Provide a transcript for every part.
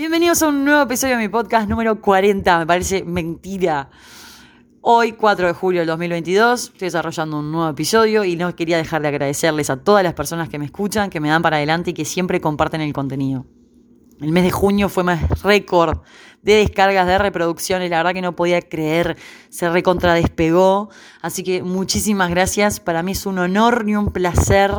Bienvenidos a un nuevo episodio de mi podcast número 40. Me parece mentira. Hoy, 4 de julio del 2022, estoy desarrollando un nuevo episodio y no quería dejar de agradecerles a todas las personas que me escuchan, que me dan para adelante y que siempre comparten el contenido. El mes de junio fue más récord de descargas, de reproducciones. La verdad que no podía creer, se recontra despegó. Así que muchísimas gracias. Para mí es un honor y un placer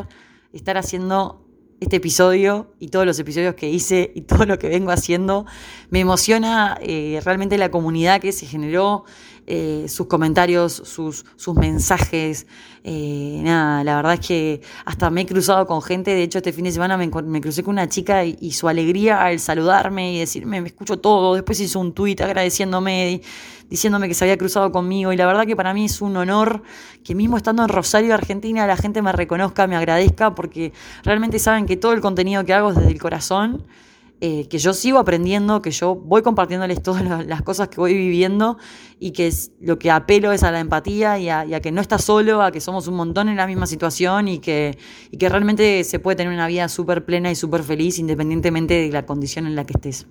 estar haciendo este episodio y todos los episodios que hice y todo lo que vengo haciendo. Me emociona eh, realmente la comunidad que se generó, eh, sus comentarios, sus, sus mensajes. Eh, nada, la verdad es que hasta me he cruzado con gente. De hecho, este fin de semana me, crucé con una chica y, su alegría al saludarme y decirme, me escucho todo. Después hizo un tuit agradeciéndome diciéndome que se había cruzado conmigo y la verdad que para mí es un honor que mismo estando en Rosario, Argentina, la gente me reconozca, me agradezca porque realmente saben que todo el contenido que hago es desde el corazón. Eh, que yo sigo aprendiendo, que yo voy compartiéndoles todas las cosas que voy viviendo y que lo que apelo es a la empatía y a, que no estás solo, a que somos un montón en la misma situación y que, y que realmente se puede tener una vida súper plena y súper feliz independientemente de la condición en la que estés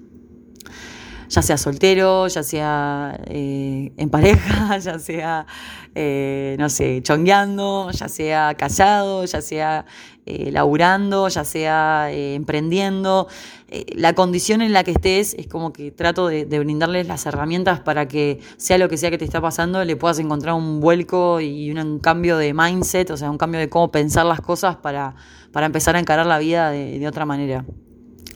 ya sea soltero, ya sea eh, en pareja, ya sea, eh, no sé, chongueando, ya sea callado, ya sea eh, laburando, ya sea emprendiendo. la condición en la que estés es como que trato de, brindarles las herramientas para que sea lo que sea que te está pasando, le puedas encontrar un vuelco y un, cambio de mindset, o sea, un cambio de cómo pensar las cosas para, para empezar a encarar la vida de otra manera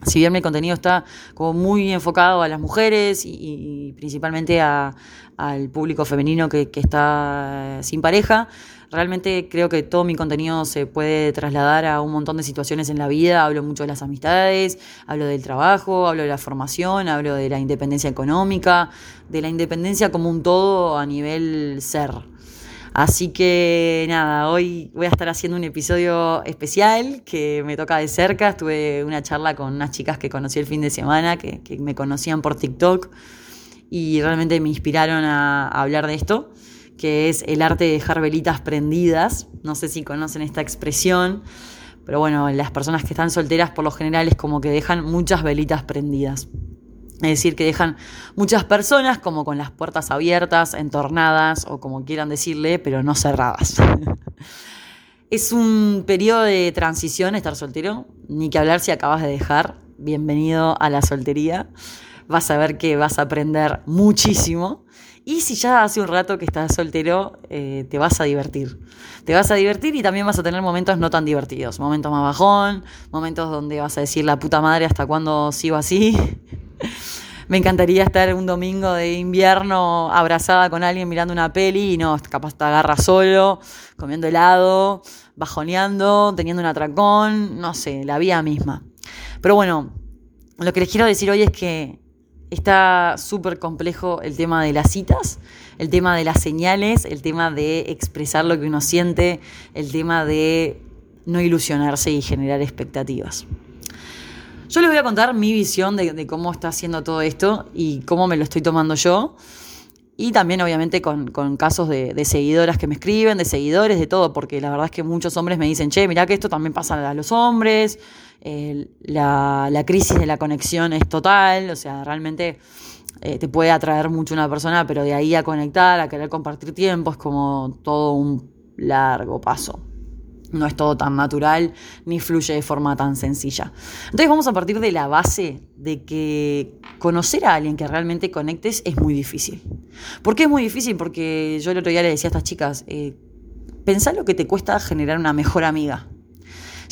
si bien mi contenido está como muy enfocado a las mujeres y, principalmente al público femenino que, está sin pareja, realmente creo que todo mi contenido se puede trasladar a un montón de situaciones en la vida. Hablo mucho de las amistades, hablo del trabajo, hablo de la formación, hablo de la independencia económica, de la independencia como un todo a nivel ser. Así que nada, hoy voy a estar haciendo un episodio especial que me toca de cerca. Estuve una charla con unas chicas que conocí el fin de semana, que, me conocían por TikTok y realmente me inspiraron a, hablar de esto, que es el arte de dejar velitas prendidas. No sé si conocen esta expresión, pero bueno, las personas que están solteras por lo general es como que dejan muchas velitas prendidas. Es decir, que dejan muchas personas como con las puertas abiertas, entornadas o como quieran decirle, pero no cerradas. es un periodo de transición estar soltero, ni que hablar si acabas de dejar. Bienvenido a la soltería. Vas a ver que vas a aprender muchísimo. Y si ya hace un rato que estás soltero, eh, te vas a divertir. Te vas a divertir y también vas a tener momentos no tan divertidos. Momentos más bajón, momentos donde vas a decir la puta madre hasta cuándo sigo así. me encantaría estar un domingo de invierno abrazada con alguien mirando una peli y no, capaz te agarra solo, comiendo helado, bajoneando, teniendo un atracón, no sé, la vida misma. Pero bueno, lo que les quiero decir hoy es que está súper complejo el tema de las citas, el tema de las señales, el tema de expresar lo que uno siente, el tema de no ilusionarse y generar expectativas. Yo les voy a contar mi visión de, cómo está haciendo todo esto y cómo me lo estoy tomando yo. Y también, obviamente, con, casos de, seguidoras que me escriben, de seguidores, de todo, porque la verdad es que muchos hombres me dicen, che, mirá que esto también pasa a los hombres, la, crisis de la conexión es total, o sea, realmente eh, te puede atraer mucho una persona, pero de ahí a conectar, a querer compartir tiempo, es como todo un largo paso no es todo tan natural ni fluye de forma tan sencilla. Entonces vamos a partir de la base de que conocer a alguien que realmente conectes es muy difícil. ¿Por qué es muy difícil? Porque yo el otro día le decía a estas chicas, eh, pensá lo que te cuesta generar una mejor amiga.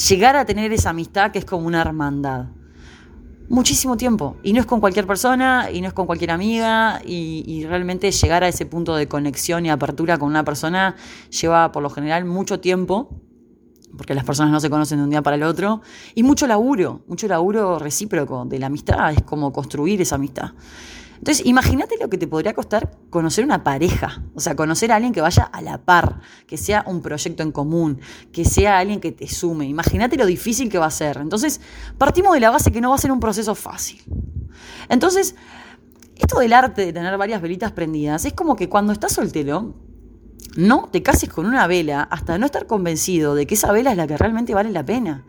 Llegar a tener esa amistad que es como una hermandad. Muchísimo tiempo. Y no es con cualquier persona, y no es con cualquier amiga, y, y realmente llegar a ese punto de conexión y apertura con una persona lleva por lo general mucho tiempo porque las personas no se conocen de un día para el otro, y mucho laburo, mucho laburo recíproco de la amistad, es como construir esa amistad. Entonces, imagínate lo que te podría costar conocer una pareja, o sea, conocer a alguien que vaya a la par, que sea un proyecto en común, que sea alguien que te sume. Imagínate lo difícil que va a ser. Entonces, partimos de la base que no va a ser un proceso fácil. Entonces, esto del arte de tener varias velitas prendidas es como que cuando estás soltero, no te cases con una vela hasta no estar convencido de que esa vela es la que realmente vale la pena.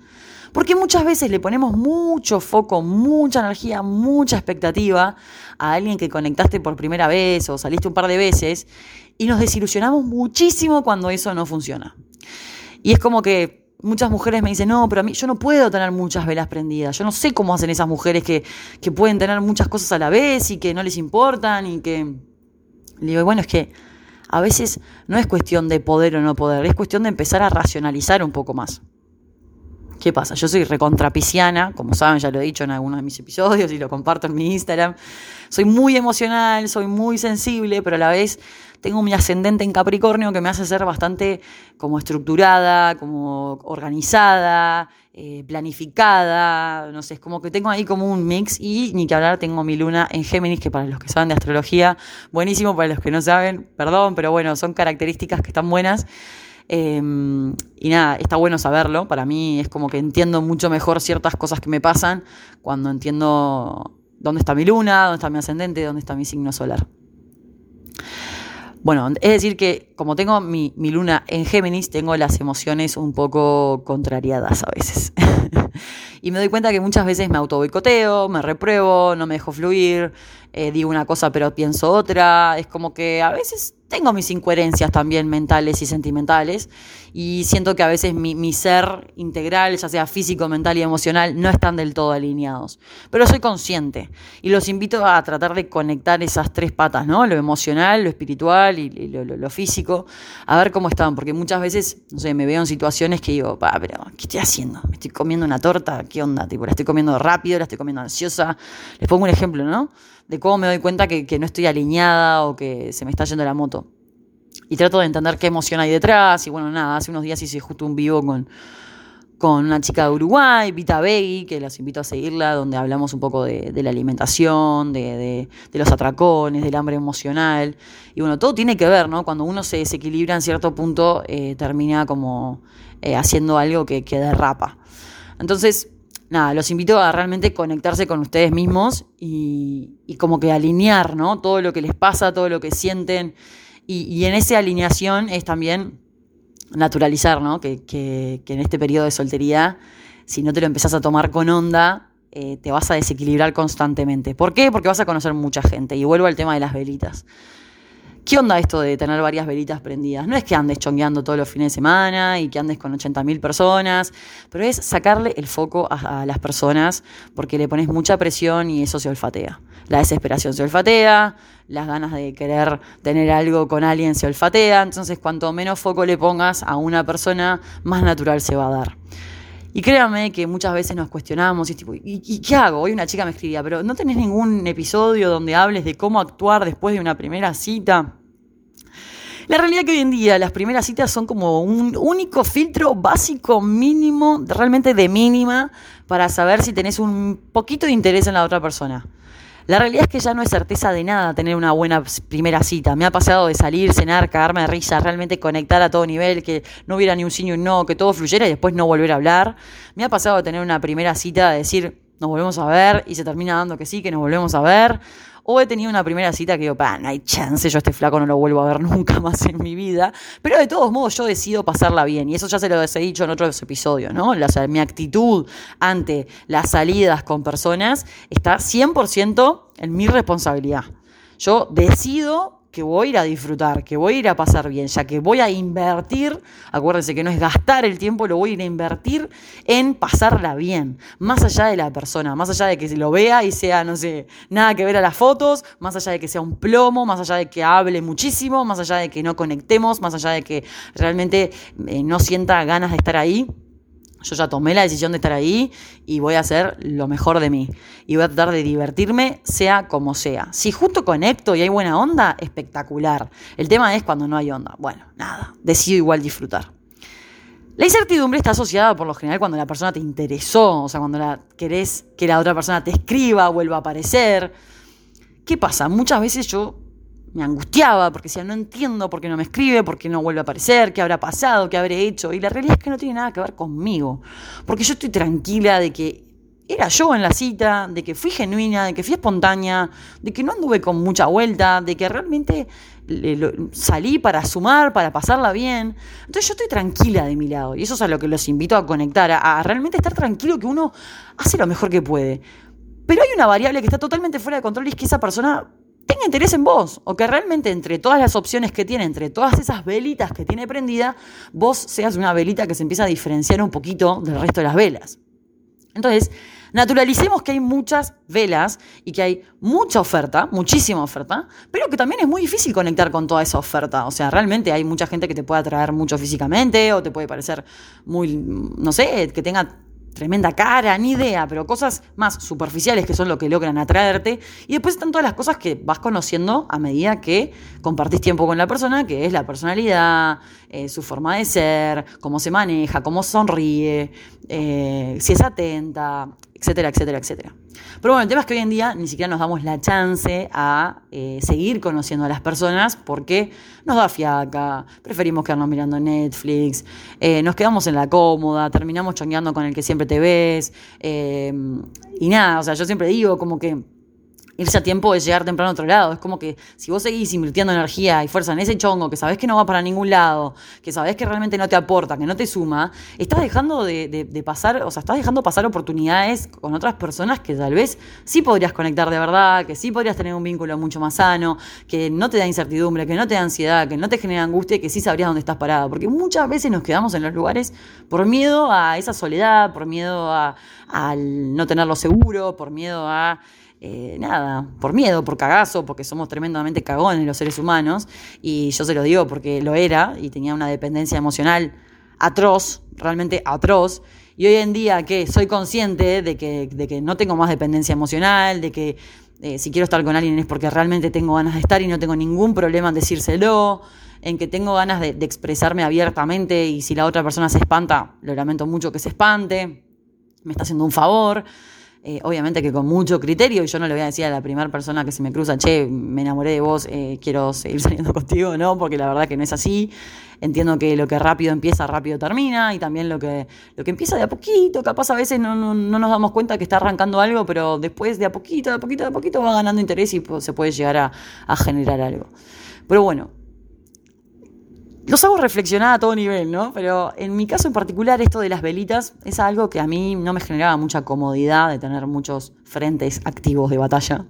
Porque muchas veces le ponemos mucho foco, mucha energía, mucha expectativa a alguien que conectaste por primera vez o saliste un par de veces y nos desilusionamos muchísimo cuando eso no funciona. Y es como que muchas mujeres me dicen, no, pero a mí yo no puedo tener muchas velas prendidas. Yo no sé cómo hacen esas mujeres que, que pueden tener muchas cosas a la vez y que no les importan y que... Le digo, bueno, es que a veces no es cuestión de poder o no poder, es cuestión de empezar a racionalizar un poco más. ¿Qué pasa? Yo soy recontrapiciana, como saben, ya lo he dicho en algunos de mis episodios y lo comparto en mi Instagram. Soy muy emocional, soy muy sensible, pero a la vez tengo mi ascendente en Capricornio que me hace ser bastante como estructurada, como organizada, eh, planificada, no sé, es como que tengo ahí como un mix y ni que hablar tengo mi luna en Géminis, que para los que saben de astrología, buenísimo, para los que no saben, perdón, pero bueno, son características que están buenas. Em, y nada, está bueno saberlo. Para mí es como que entiendo mucho mejor ciertas cosas que me pasan cuando entiendo dónde está mi luna, dónde está mi ascendente, dónde está mi signo solar. Bueno, es decir que como tengo mi, luna en Géminis, tengo las emociones un poco contrariadas a veces. y me doy cuenta que muchas veces me auto boicoteo, me repruebo, no me dejo fluir, eh, digo una cosa pero pienso otra. Es como que a veces tengo mis incoherencias también mentales y sentimentales y siento que a veces mi, ser integral, ya sea físico, mental y emocional, no están del todo alineados. Pero soy consciente y los invito a tratar de conectar esas tres patas, ¿no? Lo emocional, lo espiritual y, lo, físico, a ver cómo están, porque muchas veces, no sé, me veo en situaciones que digo, pa, pero ¿qué estoy haciendo? ¿Me estoy comiendo una torta? ¿Qué onda? Tipo, la estoy comiendo rápido, la estoy comiendo ansiosa. Les pongo un ejemplo, ¿no? De cómo me doy cuenta que, que no estoy alineada o que se me está yendo la moto y trato de entender qué emoción hay detrás. Y bueno, nada, hace unos días hice justo un vivo con, con una chica de Uruguay, Vita Begui, que las invito a seguirla, donde hablamos un poco de, la alimentación, de, los atracones, del hambre emocional. Y bueno, todo tiene que ver, ¿no? Cuando uno se desequilibra en cierto punto, eh, termina como eh, haciendo algo que, que derrapa. Entonces, nada, los invito a realmente conectarse con ustedes mismos y, como que alinear, ¿no? Todo lo que les pasa, todo lo que sienten y, en esa alineación es también naturalizar, ¿no? Que, en este periodo de soltería, si no te lo empezás a tomar con onda, eh, te vas a desequilibrar constantemente. ¿Por qué? Porque vas a conocer mucha gente. Y vuelvo al tema de las velitas. ¿Qué onda esto de tener varias velitas prendidas? No es que andes chongueando todos los fines de semana y que andes con 80.000 personas, pero es sacarle el foco a, las personas porque le pones mucha presión y eso se olfatea. La desesperación se olfatea, las ganas de querer tener algo con alguien se olfatea, entonces cuanto menos foco le pongas a una persona, más natural se va a dar. Y créanme que muchas veces nos cuestionamos y tipo, ¿y, qué hago? Hoy una chica me escribía, pero ¿no tenés ningún episodio donde hables de cómo actuar después de una primera cita? La realidad es que hoy en día las primeras citas son como un único filtro básico mínimo, realmente de mínima, para saber si tenés un poquito de interés en la otra persona. La realidad es que ya no es certeza de nada tener una buena primera cita. Me ha pasado de salir, cenar, cagarme de risa, realmente conectar a todo nivel, que no hubiera ni un sí ni no, que todo fluyera y después no volver a hablar. Me ha pasado de tener una primera cita, de decir, nos volvemos a ver y se termina dando que sí, que nos volvemos a ver. O he tenido una primera cita que digo, pa, no hay chance, yo este flaco no lo vuelvo a ver nunca más en mi vida. Pero de todos modos yo decido pasarla bien. Y eso ya se lo he dicho en otros episodios, ¿no? mi actitud ante las salidas con personas está 100% en mi responsabilidad. Yo decido que voy a ir a disfrutar, que voy a ir a pasar bien, ya que voy a invertir, acuérdense que no es gastar el tiempo, lo voy a ir a invertir en pasarla bien, más allá de la persona, más allá de que se lo vea y sea, no sé, nada que ver a las fotos, más allá de que sea un plomo, más allá de que hable muchísimo, más allá de que no conectemos, más allá de que realmente eh, no sienta ganas de estar ahí. Yo ya tomé la decisión de estar ahí y voy a hacer lo mejor de mí. Y voy a tratar de divertirme, sea como sea. Si justo conecto y hay buena onda, espectacular. El tema es cuando no hay onda. Bueno, nada, decido igual disfrutar. La incertidumbre está asociada por lo general cuando la persona te interesó, o sea, cuando la, querés que la otra persona te escriba, vuelva a aparecer. ¿Qué pasa? Muchas veces yo me angustiaba porque decía, no entiendo por qué no me escribe, por qué no vuelve a aparecer, qué habrá pasado, qué habré hecho. Y la realidad es que no tiene nada que ver conmigo. Porque yo estoy tranquila de que era yo en la cita, de que fui genuina, de que fui espontánea, de que no anduve con mucha vuelta, de que realmente salí para sumar, para pasarla bien. Entonces yo estoy tranquila de mi lado y eso es a lo que los invito a conectar, a, realmente estar tranquilo que uno hace lo mejor que puede. Pero hay una variable que está totalmente fuera de control y es que esa persona tenga interés en vos o que realmente entre todas las opciones que tiene, entre todas esas velitas que tiene prendida, vos seas una velita que se empieza a diferenciar un poquito del resto de las velas. Entonces, naturalicemos que hay muchas velas y que hay mucha oferta, muchísima oferta, pero que también es muy difícil conectar con toda esa oferta. O sea, realmente hay mucha gente que te puede atraer mucho físicamente o te puede parecer muy, no sé, que tenga tremenda cara, ni idea, pero cosas más superficiales que son lo que logran atraerte. Y después están todas las cosas que vas conociendo a medida que compartís tiempo con la persona, que es la personalidad, eh, su forma de ser, cómo se maneja, cómo sonríe, eh, si es atenta, etcétera, etcétera, etcétera. Pero bueno, el tema es que hoy en día ni siquiera nos damos la chance a eh, seguir conociendo a las personas porque nos da fiaca, preferimos quedarnos mirando Netflix, eh, nos quedamos en la cómoda, terminamos chongueando con el que siempre te ves. Eh, y nada, o sea, yo siempre digo como que irse a tiempo es llegar temprano a otro lado. Es como que si vos seguís invirtiendo energía y fuerza en ese chongo que sabés que no va para ningún lado, que sabés que realmente no te aporta, que no te suma, estás dejando de, pasar, o sea, estás dejando pasar oportunidades con otras personas que tal vez sí podrías conectar de verdad, que sí podrías tener un vínculo mucho más sano, que no te da incertidumbre, que no te da ansiedad, que no te genera angustia, que sí sabrías dónde estás parado. Porque muchas veces nos quedamos en los lugares por miedo a esa soledad, por miedo a, no tenerlo seguro, por miedo a eh, nada, por miedo, por cagazo, porque somos tremendamente cagones los seres humanos, y yo se lo digo porque lo era y tenía una dependencia emocional atroz, realmente atroz, y hoy en día que soy consciente de que, de que no tengo más dependencia emocional, de que eh, si quiero estar con alguien es porque realmente tengo ganas de estar y no tengo ningún problema en decírselo, en que tengo ganas de, de expresarme abiertamente y si la otra persona se espanta, lo lamento mucho que se espante, me está haciendo un favor. Eh, obviamente que con mucho criterio, y yo no le voy a decir a la primera persona que se me cruza, che, me enamoré de vos, eh, quiero seguir saliendo contigo, no, porque la verdad que no es así. Entiendo que lo que rápido empieza, rápido termina, y también lo que, lo que empieza de a poquito, capaz a veces no, no, nos damos cuenta que está arrancando algo, pero después de a poquito, de a poquito, de a poquito va ganando interés y se puede llegar a, a generar algo. Pero bueno, los hago reflexionar a todo nivel, ¿no? Pero en mi caso en particular, esto de las velitas es algo que a mí no me generaba mucha comodidad de tener muchos frentes activos de batalla.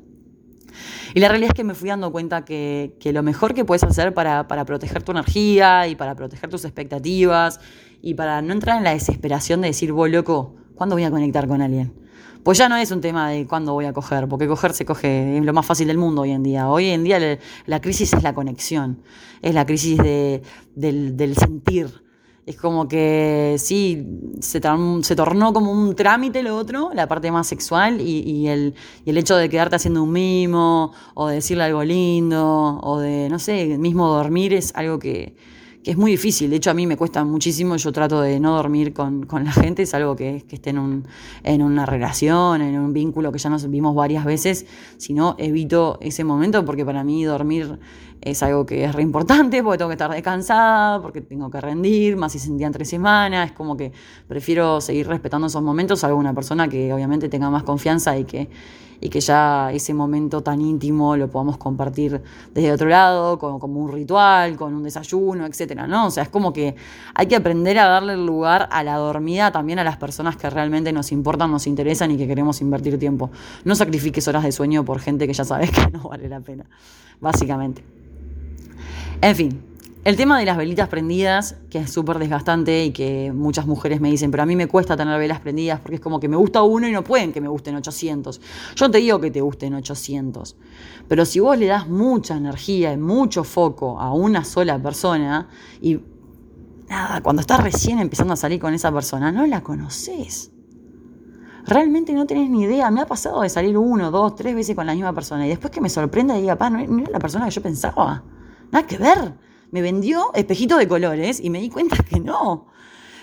Y la realidad es que me fui dando cuenta que, lo mejor que puedes hacer para, para, proteger tu energía y para proteger tus expectativas y para no entrar en la desesperación de decir, vos loco, ¿cuándo voy a conectar con alguien? Pues ya no es un tema de cuándo voy a coger, porque coger se coge, es lo más fácil del mundo hoy en día. Hoy en día la crisis es la conexión, es la crisis del, sentir. Es como que sí, se, tornó como un trámite lo otro, la parte más sexual, y, el, y el hecho de quedarte haciendo un mimo, o de decirle algo lindo, o de, no sé, mismo dormir es algo que, que es muy difícil. De hecho, a mí me cuesta muchísimo. Yo trato de no dormir con, la gente, es algo que, que esté en, un, en una relación, en un vínculo que ya nos vimos varias veces. Si no, evito ese momento porque para mí dormir es algo que es re importante porque tengo que estar descansada, porque tengo que rendir, más si sentía entre semanas. Es como que prefiero seguir respetando esos momentos a una persona que obviamente tenga más confianza y que y que ya ese momento tan íntimo lo podamos compartir desde otro lado, como, como un ritual, con un desayuno, etcétera, ¿no? O sea, es como que hay que aprender a darle lugar a la dormida también a las personas que realmente nos importan, nos interesan y que queremos invertir tiempo. No sacrifiques horas de sueño por gente que ya sabes que no vale la pena, básicamente. En fin, el tema de las velitas prendidas, que es súper desgastante y que muchas mujeres me dicen, pero a mí me cuesta tener velas prendidas porque es como que me gusta uno y no pueden que me gusten 800. Yo te digo que te gusten 800, pero si vos le das mucha energía y mucho foco a una sola persona y nada, cuando estás recién empezando a salir con esa persona, no la conoces. Realmente no tenés ni idea. Me ha pasado de salir uno, dos, tres veces con la misma persona y después que me sorprenda y diga, pa, no era la persona que yo pensaba. Nada que ver me vendió espejitos de colores y me di cuenta que no.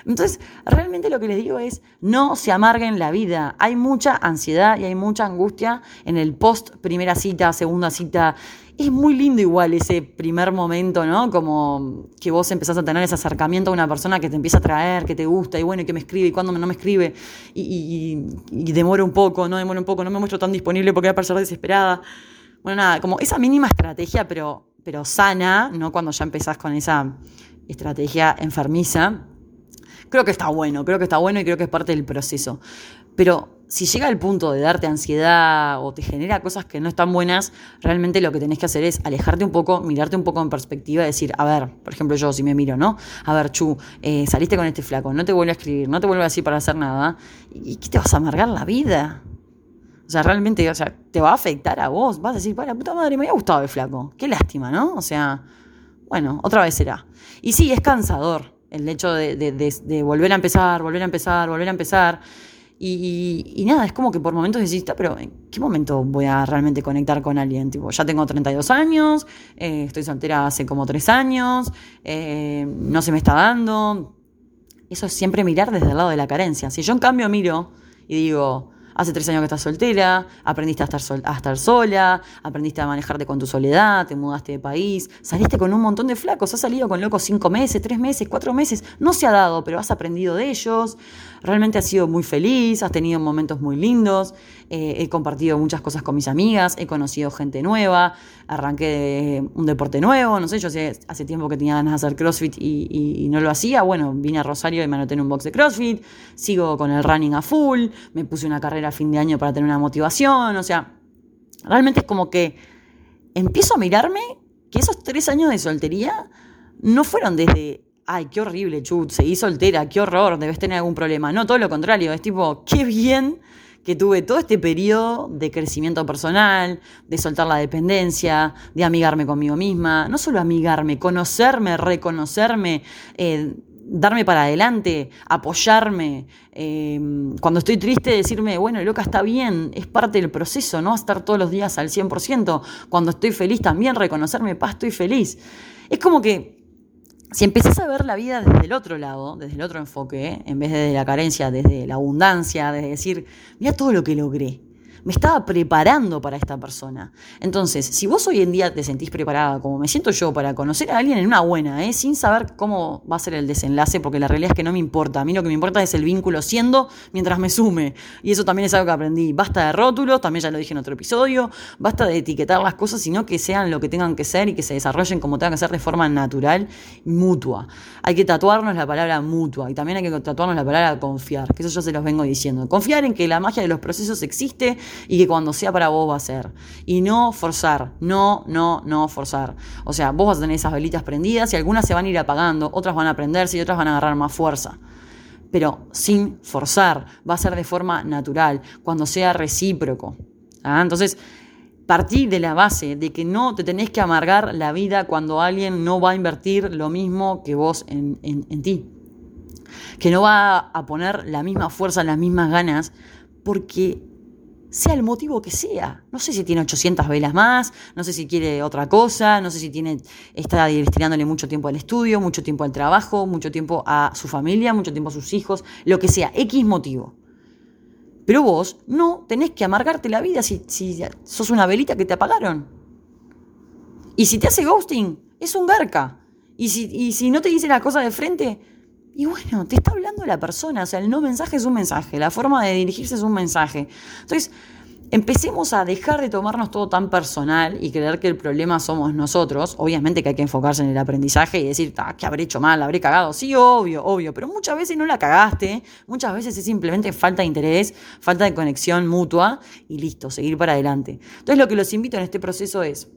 Entonces, realmente lo que les digo es, no se amarguen la vida. Hay mucha ansiedad y hay mucha angustia en el post primera cita, segunda cita. Es muy lindo igual ese primer momento, ¿no? Como que vos empezás a tener ese acercamiento a una persona que te empieza a traer, que te gusta, y bueno, y que me escribe, y cuando no me escribe, y, y, demora un poco, no demora un poco, no me muestro tan disponible porque voy a parecer desesperada. Bueno, nada, como esa mínima estrategia, pero, pero sana, ¿no? Cuando ya empezás con esa estrategia enfermiza. Creo que está bueno, creo que está bueno y creo que es parte del proceso. Pero si llega el punto de darte ansiedad o te genera cosas que no están buenas, realmente lo que tenés que hacer es alejarte un poco, mirarte un poco en perspectiva decir, a ver, por ejemplo yo si me miro, ¿no? A ver, Chu, eh, saliste con este flaco, no te vuelvo a escribir, no te vuelvo a decir para hacer nada, ¿y qué te vas a amargar la vida? O sea, realmente, o sea, te va a afectar a vos. Vas a decir, para puta madre, me había gustado el flaco. Qué lástima, ¿no? O sea, bueno, otra vez será. Y sí, es cansador el hecho de, volver a empezar, volver a empezar, volver a empezar. Y, nada, es como que por momentos decís, pero ¿en qué momento voy a realmente conectar con alguien? Tipo, ya tengo 32 años, eh, estoy soltera hace como 3 años, eh, no se me está dando. Eso es siempre mirar desde el lado de la carencia. Si yo en cambio miro y digo, Hace tres años que estás soltera, aprendiste a estar, a estar sola, aprendiste a manejarte con tu soledad, te mudaste de país, saliste con un montón de flacos, has salido con locos cinco meses, tres meses, cuatro meses, no se ha dado, pero has aprendido de ellos, realmente has sido muy feliz, has tenido momentos muy lindos, eh, he compartido muchas cosas con mis amigas, he conocido gente nueva, arranqué un deporte nuevo, no sé, yo hace, hace tiempo que tenía ganas de hacer CrossFit y, y, no lo hacía, bueno, vine a Rosario y me anoté en un box de CrossFit, sigo con el running a full, me puse una carrera a fin de año para tener una motivación, o sea, realmente es como que empiezo a mirarme que esos tres años de soltería no fueron desde ay, qué horrible, chut, seguí soltera, qué horror, debes tener algún problema. No, todo lo contrario, es tipo, qué bien que tuve todo este periodo de crecimiento personal, de soltar la dependencia, de amigarme conmigo misma, no solo amigarme, conocerme, reconocerme, eh, darme para adelante, apoyarme. Eh, cuando estoy triste, decirme, bueno, loca, está bien, es parte del proceso, no estar todos los días al 100%. Cuando estoy feliz, también reconocerme, paz, estoy feliz. Es como que si empezás a ver la vida desde el otro lado, desde el otro enfoque, en vez de la carencia, desde la abundancia, desde decir, mira todo lo que logré, me estaba preparando para esta persona. Entonces, si vos hoy en día te sentís preparada, como me siento yo, para conocer a alguien en una buena, ¿eh? sin saber cómo va a ser el desenlace, porque la realidad es que no me importa. A mí lo que me importa es el vínculo siendo mientras me sume. Y eso también es algo que aprendí. Basta de rótulos, también ya lo dije en otro episodio, basta de etiquetar las cosas, sino que sean lo que tengan que ser y que se desarrollen como tengan que ser de forma natural y mutua. Hay que tatuarnos la palabra mutua y también hay que tatuarnos la palabra confiar, que eso yo se los vengo diciendo. Confiar en que la magia de los procesos existe y que cuando sea para vos va a ser. Y no forzar, no, no, no forzar. O sea, vos vas a tener esas velitas prendidas y algunas se van a ir apagando, otras van a prenderse y otras van a agarrar más fuerza. Pero sin forzar, va a ser de forma natural, cuando sea recíproco. ¿Ah? Entonces, partir de la base de que no te tenés que amargar la vida cuando alguien no va a invertir lo mismo que vos en, en ti. Que no va a poner la misma fuerza, las mismas ganas, porque sea el motivo que sea. No sé si tiene 800 velas más, no sé si quiere otra cosa, no sé si tiene, está destinándole mucho tiempo al estudio, mucho tiempo al trabajo, mucho tiempo a su familia, mucho tiempo a sus hijos, lo que sea, X motivo. Pero vos no tenés que amargarte la vida si, si sos una velita que te apagaron. Y si te hace ghosting, es un garca. Y si, y si no te dice la cosa de frente, y bueno, te está hablando la persona, o sea, el no mensaje es un mensaje, la forma de dirigirse es un mensaje. Entonces, empecemos a dejar de tomarnos todo tan personal y creer que el problema somos nosotros. Obviamente que hay que enfocarse en el aprendizaje y decir, ah, ¿qué habré hecho mal? ¿Habré cagado? Sí, obvio, obvio, pero muchas veces no la cagaste, muchas veces es simplemente falta de interés, falta de conexión mutua y listo, seguir para adelante. Entonces, lo que los invito en este proceso es,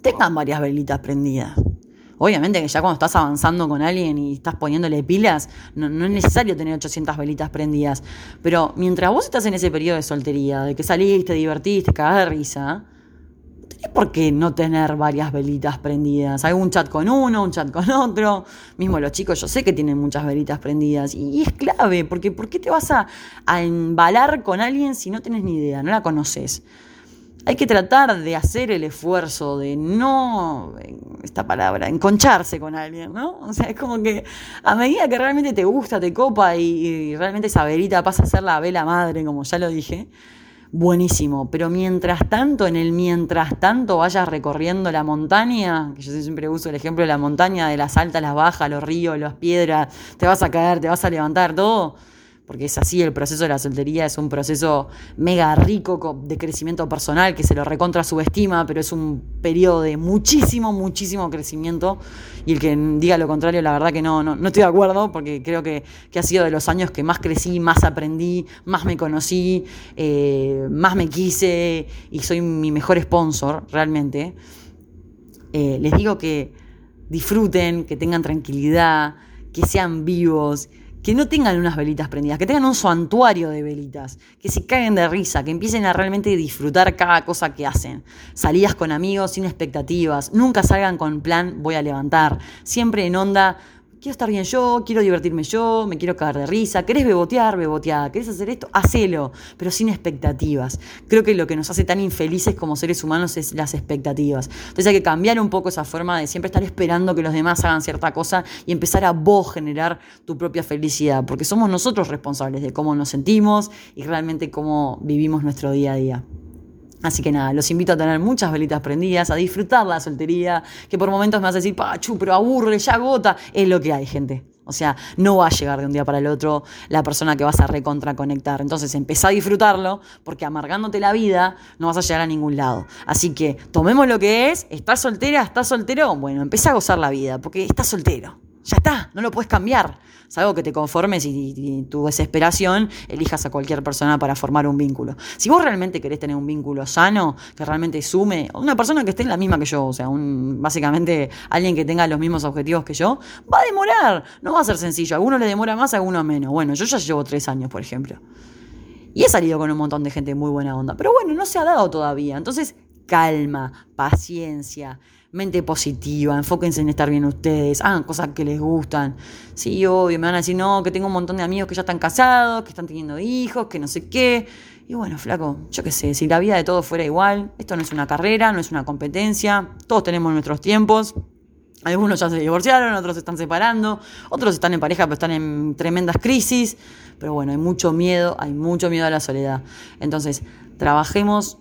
tengan varias velitas prendidas. Obviamente que ya cuando estás avanzando con alguien y estás poniéndole pilas, no, es necesario tener 800 velitas prendidas. Pero mientras vos estás en ese periodo de soltería, de que saliste, divertiste, cagás de risa, no tenés por qué no tener varias velitas prendidas. Hay un chat con uno, un chat con otro. Mismo los chicos, yo sé que tienen muchas velitas prendidas. Y, es clave, porque ¿por qué te vas a, a embalar con alguien si no tenés ni idea, no la conoces? Hay que tratar de hacer el esfuerzo de no, esta palabra, enconcharse con alguien, ¿no? O sea, es como que a medida que realmente te gusta, te copa y, realmente esa velita pasa a ser la vela madre, como ya lo dije, buenísimo. Pero mientras tanto, en el mientras tanto vayas recorriendo la montaña, que yo siempre uso el ejemplo de la montaña, de las altas, las bajas, los ríos, las piedras, te vas a caer, te vas a levantar, todo porque es así, el proceso de la soltería es un proceso mega rico de crecimiento personal que se lo recontra subestima, pero es un periodo de muchísimo, muchísimo crecimiento. Y el que diga lo contrario, la verdad que no, no, estoy de acuerdo, porque creo que, ha sido de los años que más crecí, más aprendí, más me conocí, eh, más me quise y soy mi mejor sponsor, realmente. Eh, les digo que disfruten, que tengan tranquilidad, que sean vivos que no tengan unas velitas prendidas, que tengan un santuario de velitas, que se caigan de risa, que empiecen a realmente disfrutar cada cosa que hacen. Salidas con amigos sin expectativas, nunca salgan con plan voy a levantar, siempre en onda quiero estar bien yo, quiero divertirme yo, me quiero cagar de risa, querés bebotear, bebotear, querés hacer esto, hacelo, pero sin expectativas. Creo que lo que nos hace tan infelices como seres humanos es las expectativas. Entonces hay que cambiar un poco esa forma de siempre estar esperando que los demás hagan cierta cosa y empezar a vos generar tu propia felicidad, porque somos nosotros responsables de cómo nos sentimos y realmente cómo vivimos nuestro día a día. Así que nada, los invito a tener muchas velitas prendidas, a disfrutar la soltería, que por momentos me hace decir, pachu, pero aburre, ya agota. Es lo que hay, gente. O sea, no va a llegar de un día para el otro la persona que vas a recontraconectar. Entonces, empezá a disfrutarlo, porque amargándote la vida no vas a llegar a ningún lado. Así que tomemos lo que es, estás soltera, estás soltero, bueno, empezá a gozar la vida, porque estás soltero. Ya está, no lo puedes cambiar. Es algo que te conformes y, tu desesperación elijas a cualquier persona para formar un vínculo. Si vos realmente querés tener un vínculo sano, que realmente sume, una persona que esté en la misma que yo, o sea, un, básicamente alguien que tenga los mismos objetivos que yo, va a demorar, no va a ser sencillo. A algunos le demora más, a algunos menos. Bueno, yo ya llevo tres años, por ejemplo. Y he salido con un montón de gente muy buena onda. Pero bueno, no se ha dado todavía. Entonces, calma, paciencia mente positiva, enfóquense en estar bien ustedes, hagan cosas que les gustan. Sí, obvio, me van a decir, no, que tengo un montón de amigos que ya están casados, que están teniendo hijos, que no sé qué. Y bueno, flaco, yo qué sé, si la vida de todos fuera igual, esto no es una carrera, no es una competencia, todos tenemos nuestros tiempos. Algunos ya se divorciaron, otros se están separando, otros están en pareja pero están en tremendas crisis. Pero bueno, hay mucho miedo, hay mucho miedo a la soledad. Entonces, trabajemos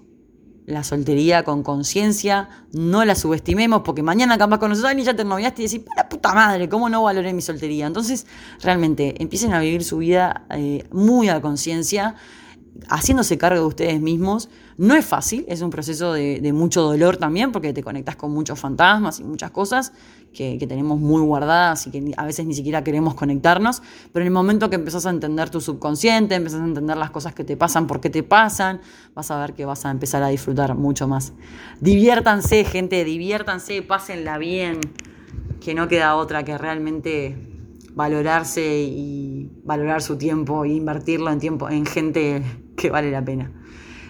la soltería con conciencia, no la subestimemos, porque mañana capaz con nosotros y ya te noviaste y decís, para puta madre, ¿cómo no valoré mi soltería? Entonces, realmente, empiecen a vivir su vida eh, muy a conciencia, haciéndose cargo de ustedes mismos. No es fácil, es un proceso de, mucho dolor también, porque te conectas con muchos fantasmas y muchas cosas que, tenemos muy guardadas y que a veces ni siquiera queremos conectarnos. Pero en el momento que empezás a entender tu subconsciente, empezás a entender las cosas que te pasan, por qué te pasan, vas a ver que vas a empezar a disfrutar mucho más. Diviértanse, gente, diviértanse, pásenla bien, que no queda otra que realmente valorarse y valorar su tiempo e invertirlo en tiempo en gente que vale la pena.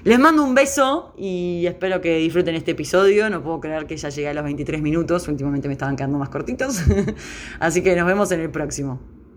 Les mando un beso y espero que disfruten este episodio. No puedo creer que ya llegué a los 23 minutos. Últimamente me estaban quedando más cortitos. Así que nos vemos en el próximo.